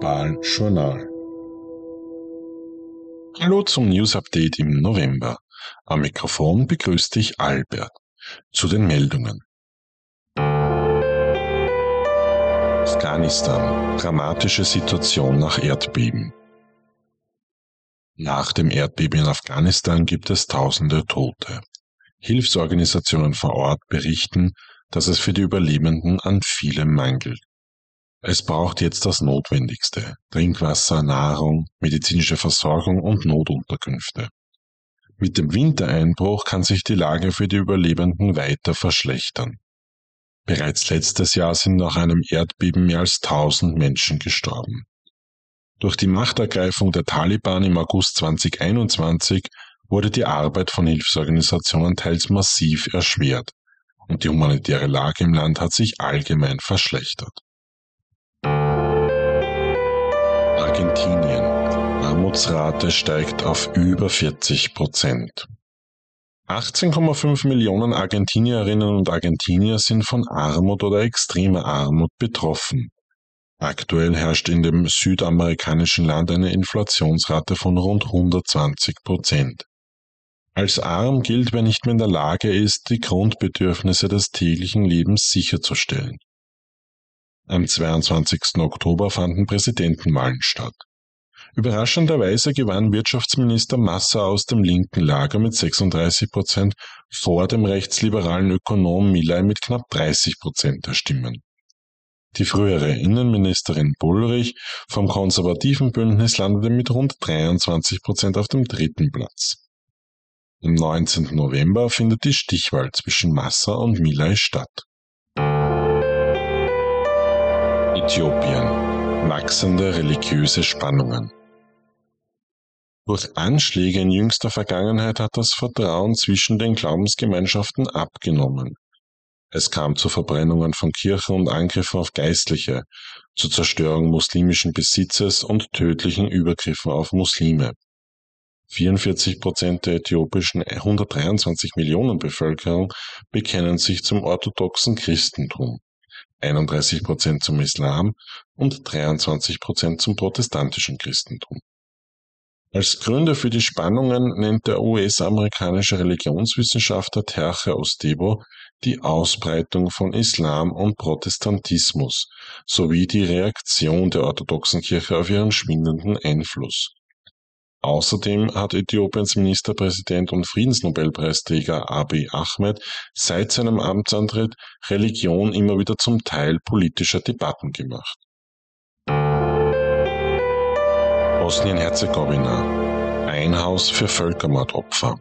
globalen Journal. Hallo zum News Update im November. Am Mikrofon begrüßt dich Albert. Zu den Meldungen. Afghanistan. Dramatische Situation nach Erdbeben. Nach dem Erdbeben in Afghanistan gibt es tausende Tote. Hilfsorganisationen vor Ort berichten, dass es für die Überlebenden an vielem mangelt. Es braucht jetzt das Notwendigste Trinkwasser, Nahrung, medizinische Versorgung und Notunterkünfte. Mit dem Wintereinbruch kann sich die Lage für die Überlebenden weiter verschlechtern. Bereits letztes Jahr sind nach einem Erdbeben mehr als 1000 Menschen gestorben. Durch die Machtergreifung der Taliban im August 2021 wurde die Arbeit von Hilfsorganisationen teils massiv erschwert und die humanitäre Lage im Land hat sich allgemein verschlechtert. Argentinien. Armutsrate steigt auf über 40 Prozent. 18,5 Millionen Argentinierinnen und Argentinier sind von Armut oder extremer Armut betroffen. Aktuell herrscht in dem südamerikanischen Land eine Inflationsrate von rund 120 Prozent. Als arm gilt, wer nicht mehr in der Lage ist, die Grundbedürfnisse des täglichen Lebens sicherzustellen. Am 22. Oktober fanden Präsidentenwahlen statt. Überraschenderweise gewann Wirtschaftsminister Massa aus dem linken Lager mit 36 Prozent vor dem rechtsliberalen Ökonom Milay mit knapp 30 Prozent der Stimmen. Die frühere Innenministerin Bullrich vom konservativen Bündnis landete mit rund 23 Prozent auf dem dritten Platz. Am 19. November findet die Stichwahl zwischen Massa und Milay statt. Äthiopien. Wachsende religiöse Spannungen. Durch Anschläge in jüngster Vergangenheit hat das Vertrauen zwischen den Glaubensgemeinschaften abgenommen. Es kam zu Verbrennungen von Kirchen und Angriffen auf Geistliche, zur Zerstörung muslimischen Besitzes und tödlichen Übergriffen auf Muslime. 44 Prozent der äthiopischen 123 Millionen Bevölkerung bekennen sich zum orthodoxen Christentum, 31 Prozent zum Islam und 23 Prozent zum protestantischen Christentum. Als Gründe für die Spannungen nennt der US-amerikanische Religionswissenschaftler Terche Ostebo die Ausbreitung von Islam und Protestantismus sowie die Reaktion der orthodoxen Kirche auf ihren schwindenden Einfluss. Außerdem hat Äthiopiens Ministerpräsident und Friedensnobelpreisträger Abiy Ahmed seit seinem Amtsantritt Religion immer wieder zum Teil politischer Debatten gemacht. Bosnien-Herzegowina Ein Haus für Völkermordopfer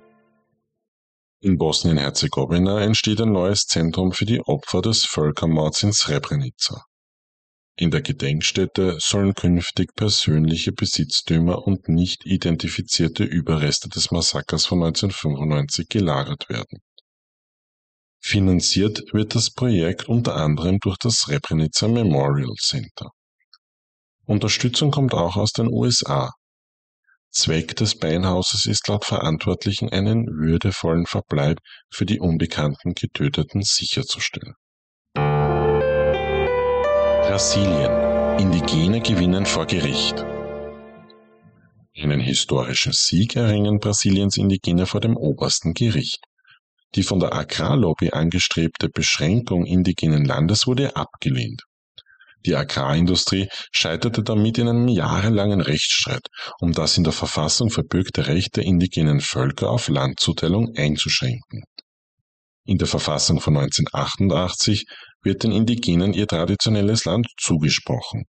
In Bosnien-Herzegowina entsteht ein neues Zentrum für die Opfer des Völkermords in Srebrenica. In der Gedenkstätte sollen künftig persönliche Besitztümer und nicht identifizierte Überreste des Massakers von 1995 gelagert werden. Finanziert wird das Projekt unter anderem durch das Srebrenica Memorial Center. Unterstützung kommt auch aus den USA. Zweck des Beinhauses ist laut Verantwortlichen einen würdevollen Verbleib für die unbekannten Getöteten sicherzustellen. Brasilien. Indigene gewinnen vor Gericht. Einen historischen Sieg erringen Brasiliens Indigene vor dem obersten Gericht. Die von der Agrarlobby angestrebte Beschränkung indigenen Landes wurde abgelehnt. Die Agrarindustrie scheiterte damit in einem jahrelangen Rechtsstreit, um das in der Verfassung verbürgte Recht der indigenen Völker auf Landzuteilung einzuschränken. In der Verfassung von 1988 wird den Indigenen ihr traditionelles Land zugesprochen.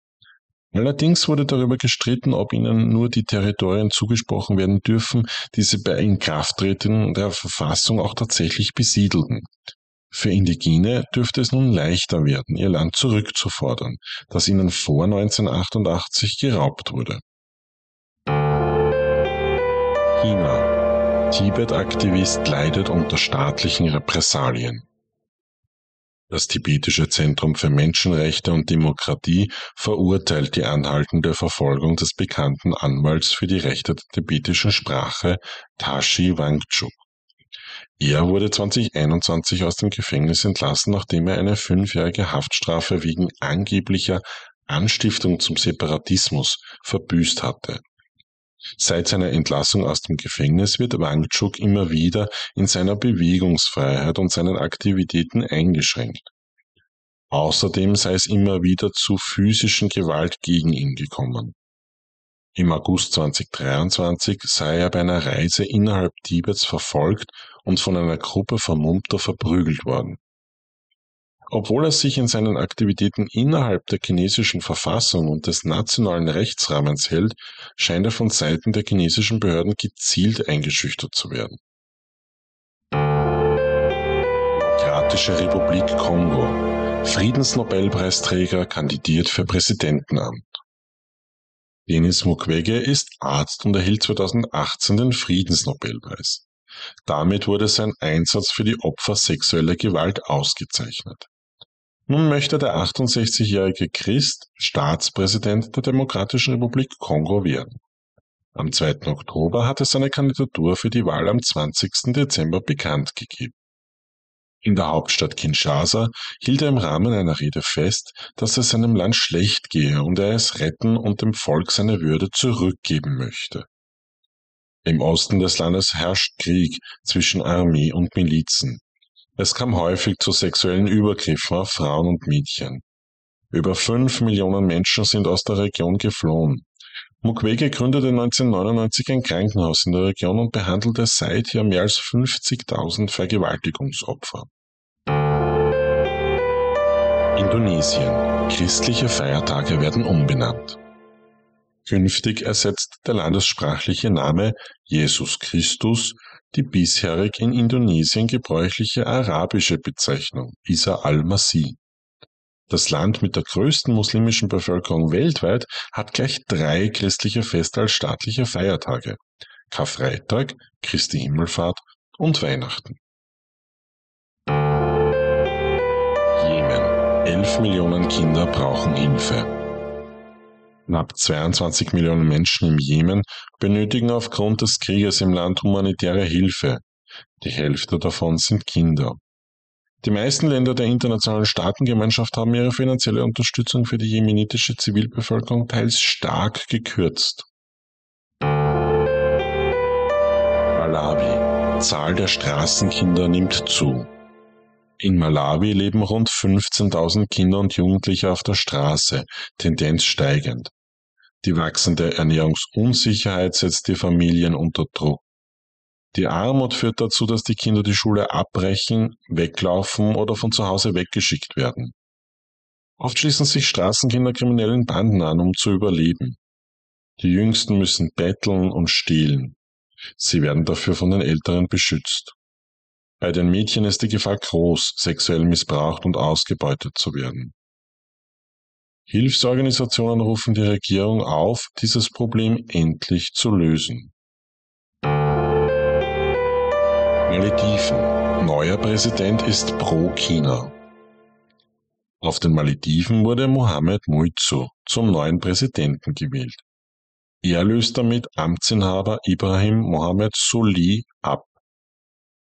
Allerdings wurde darüber gestritten, ob ihnen nur die Territorien zugesprochen werden dürfen, die sie bei Inkrafttreten der Verfassung auch tatsächlich besiedelten. Für Indigene dürfte es nun leichter werden, ihr Land zurückzufordern, das ihnen vor 1988 geraubt wurde. China. Tibet-Aktivist leidet unter staatlichen Repressalien. Das tibetische Zentrum für Menschenrechte und Demokratie verurteilt die anhaltende Verfolgung des bekannten Anwalts für die Rechte der tibetischen Sprache Tashi Wangchuk. Er wurde 2021 aus dem Gefängnis entlassen, nachdem er eine fünfjährige Haftstrafe wegen angeblicher Anstiftung zum Separatismus verbüßt hatte. Seit seiner Entlassung aus dem Gefängnis wird Wangchuk immer wieder in seiner Bewegungsfreiheit und seinen Aktivitäten eingeschränkt. Außerdem sei es immer wieder zu physischen Gewalt gegen ihn gekommen. Im August 2023 sei er bei einer Reise innerhalb Tibets verfolgt und von einer Gruppe Vermummter verprügelt worden. Obwohl er sich in seinen Aktivitäten innerhalb der chinesischen Verfassung und des nationalen Rechtsrahmens hält, scheint er von Seiten der chinesischen Behörden gezielt eingeschüchtert zu werden. Demokratische Republik Kongo. Friedensnobelpreisträger kandidiert für Präsidentenamt. Denis Mukwege ist Arzt und erhielt 2018 den Friedensnobelpreis. Damit wurde sein Einsatz für die Opfer sexueller Gewalt ausgezeichnet. Nun möchte der 68-jährige Christ Staatspräsident der Demokratischen Republik Kongo werden. Am 2. Oktober hat er seine Kandidatur für die Wahl am 20. Dezember bekannt gegeben. In der Hauptstadt Kinshasa hielt er im Rahmen einer Rede fest, dass es seinem Land schlecht gehe und er es retten und dem Volk seine Würde zurückgeben möchte. Im Osten des Landes herrscht Krieg zwischen Armee und Milizen. Es kam häufig zu sexuellen Übergriffen auf Frauen und Mädchen. Über fünf Millionen Menschen sind aus der Region geflohen. Mukwege gründete 1999 ein Krankenhaus in der Region und behandelte seither mehr als 50.000 Vergewaltigungsopfer. Indonesien. Christliche Feiertage werden umbenannt. Künftig ersetzt der landessprachliche Name Jesus Christus die bisherig in Indonesien gebräuchliche arabische Bezeichnung Isa al-Masih. Das Land mit der größten muslimischen Bevölkerung weltweit hat gleich drei christliche Feste als staatliche Feiertage. Karfreitag, Christi Himmelfahrt und Weihnachten. Jemen. Elf Millionen Kinder brauchen Hilfe. Knapp 22 Millionen Menschen im Jemen benötigen aufgrund des Krieges im Land humanitäre Hilfe. Die Hälfte davon sind Kinder. Die meisten Länder der internationalen Staatengemeinschaft haben ihre finanzielle Unterstützung für die jemenitische Zivilbevölkerung teils stark gekürzt. Malawi. Zahl der Straßenkinder nimmt zu. In Malawi leben rund 15.000 Kinder und Jugendliche auf der Straße, Tendenz steigend. Die wachsende Ernährungsunsicherheit setzt die Familien unter Druck. Die Armut führt dazu, dass die Kinder die Schule abbrechen, weglaufen oder von zu Hause weggeschickt werden. Oft schließen sich Straßenkinder kriminellen Banden an, um zu überleben. Die Jüngsten müssen betteln und stehlen. Sie werden dafür von den Älteren beschützt. Bei den Mädchen ist die Gefahr groß, sexuell missbraucht und ausgebeutet zu werden. Hilfsorganisationen rufen die Regierung auf, dieses Problem endlich zu lösen. Malediven. Neuer Präsident ist pro China. Auf den Malediven wurde Mohammed Muizu zum neuen Präsidenten gewählt. Er löst damit Amtsinhaber Ibrahim Mohammed Soli ab.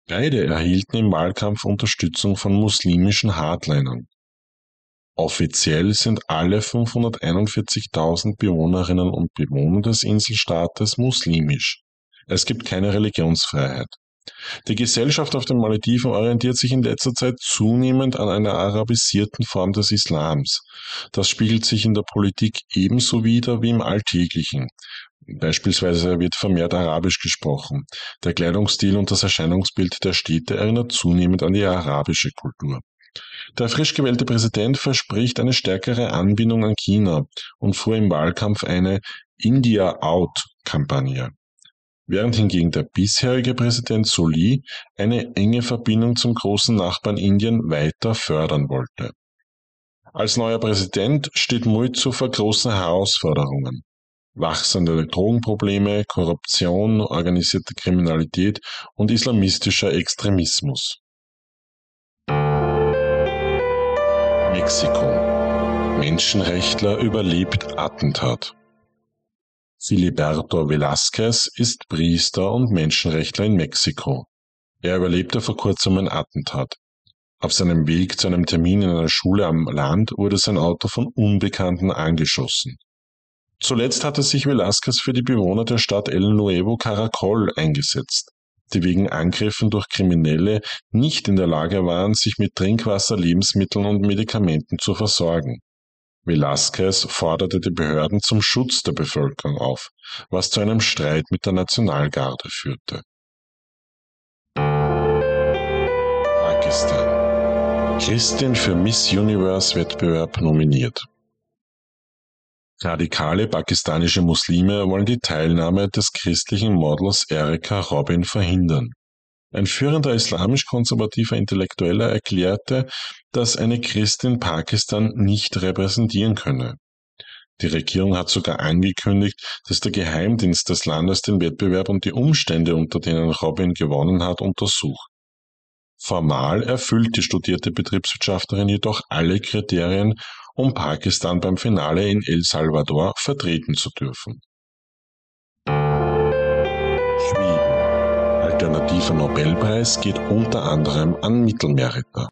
Beide erhielten im Wahlkampf Unterstützung von muslimischen Hardlinern. Offiziell sind alle 541.000 Bewohnerinnen und Bewohner des Inselstaates muslimisch. Es gibt keine Religionsfreiheit. Die Gesellschaft auf den Malediven orientiert sich in letzter Zeit zunehmend an einer arabisierten Form des Islams. Das spiegelt sich in der Politik ebenso wider wie im Alltäglichen. Beispielsweise wird vermehrt Arabisch gesprochen. Der Kleidungsstil und das Erscheinungsbild der Städte erinnert zunehmend an die arabische Kultur. Der frisch gewählte Präsident verspricht eine stärkere Anbindung an China und fuhr im Wahlkampf eine India-Out-Kampagne, während hingegen der bisherige Präsident Soli eine enge Verbindung zum großen Nachbarn Indien weiter fördern wollte. Als neuer Präsident steht Muizu vor großen Herausforderungen. Wachsende Drogenprobleme, Korruption, organisierte Kriminalität und islamistischer Extremismus. Mexiko. Menschenrechtler überlebt Attentat. Filiberto Velázquez ist Priester und Menschenrechtler in Mexiko. Er überlebte vor kurzem ein Attentat. Auf seinem Weg zu einem Termin in einer Schule am Land wurde sein Auto von Unbekannten angeschossen. Zuletzt hatte sich Velasquez für die Bewohner der Stadt El Nuevo Caracol eingesetzt, die wegen Angriffen durch Kriminelle nicht in der Lage waren, sich mit Trinkwasser, Lebensmitteln und Medikamenten zu versorgen. Velasquez forderte die Behörden zum Schutz der Bevölkerung auf, was zu einem Streit mit der Nationalgarde führte. Pakistan. Christin für Miss Universe Wettbewerb nominiert. Radikale pakistanische Muslime wollen die Teilnahme des christlichen Models Erika Robin verhindern. Ein führender islamisch-konservativer Intellektueller erklärte, dass eine Christin Pakistan nicht repräsentieren könne. Die Regierung hat sogar angekündigt, dass der Geheimdienst des Landes den Wettbewerb und die Umstände, unter denen Robin gewonnen hat, untersucht. Formal erfüllt die studierte Betriebswirtschaftlerin jedoch alle Kriterien, um Pakistan beim Finale in El Salvador vertreten zu dürfen. Schweden. Alternativer Nobelpreis geht unter anderem an Mittelmeerretter.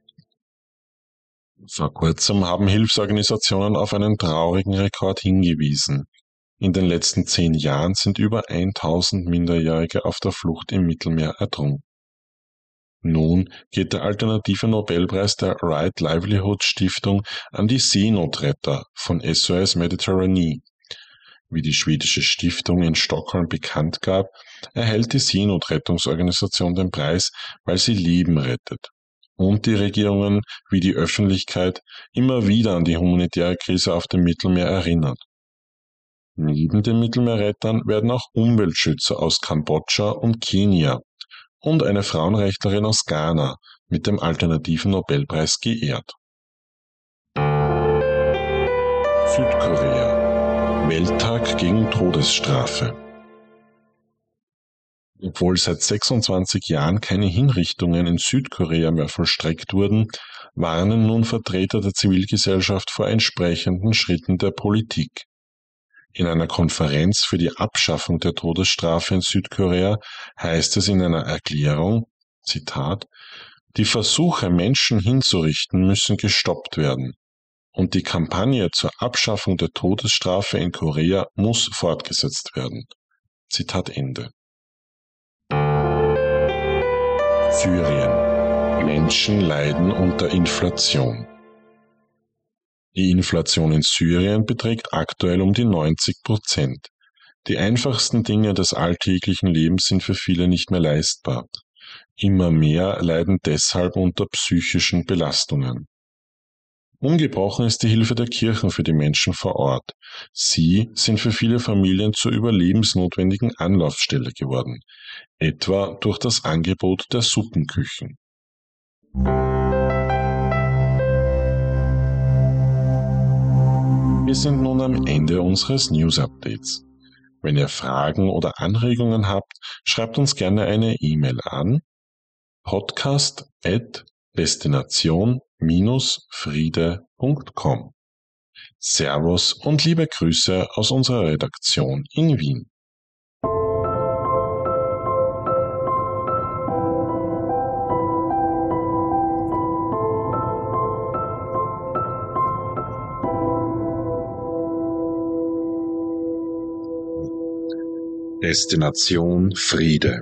Vor kurzem haben Hilfsorganisationen auf einen traurigen Rekord hingewiesen. In den letzten zehn Jahren sind über 1000 Minderjährige auf der Flucht im Mittelmeer ertrunken. Nun geht der alternative Nobelpreis der Right Livelihood Stiftung an die Seenotretter von SOS Mediterranee. Wie die schwedische Stiftung in Stockholm bekannt gab, erhält die Seenotrettungsorganisation den Preis, weil sie Leben rettet. Und die Regierungen wie die Öffentlichkeit immer wieder an die humanitäre Krise auf dem Mittelmeer erinnert. Neben den Mittelmeerrettern werden auch Umweltschützer aus Kambodscha und Kenia und eine Frauenrechtlerin aus Ghana mit dem alternativen Nobelpreis geehrt. Südkorea Welttag gegen Todesstrafe Obwohl seit 26 Jahren keine Hinrichtungen in Südkorea mehr vollstreckt wurden, warnen nun Vertreter der Zivilgesellschaft vor entsprechenden Schritten der Politik. In einer Konferenz für die Abschaffung der Todesstrafe in Südkorea heißt es in einer Erklärung, Zitat, die Versuche, Menschen hinzurichten, müssen gestoppt werden. Und die Kampagne zur Abschaffung der Todesstrafe in Korea muss fortgesetzt werden. Zitat Ende. Syrien. Menschen leiden unter Inflation. Die Inflation in Syrien beträgt aktuell um die 90 Prozent. Die einfachsten Dinge des alltäglichen Lebens sind für viele nicht mehr leistbar. Immer mehr leiden deshalb unter psychischen Belastungen. Ungebrochen ist die Hilfe der Kirchen für die Menschen vor Ort. Sie sind für viele Familien zur überlebensnotwendigen Anlaufstelle geworden, etwa durch das Angebot der Suppenküchen. Wir sind nun am Ende unseres News Updates. Wenn ihr Fragen oder Anregungen habt, schreibt uns gerne eine E-Mail an podcast.destination-friede.com. Servus und liebe Grüße aus unserer Redaktion in Wien. Destination Friede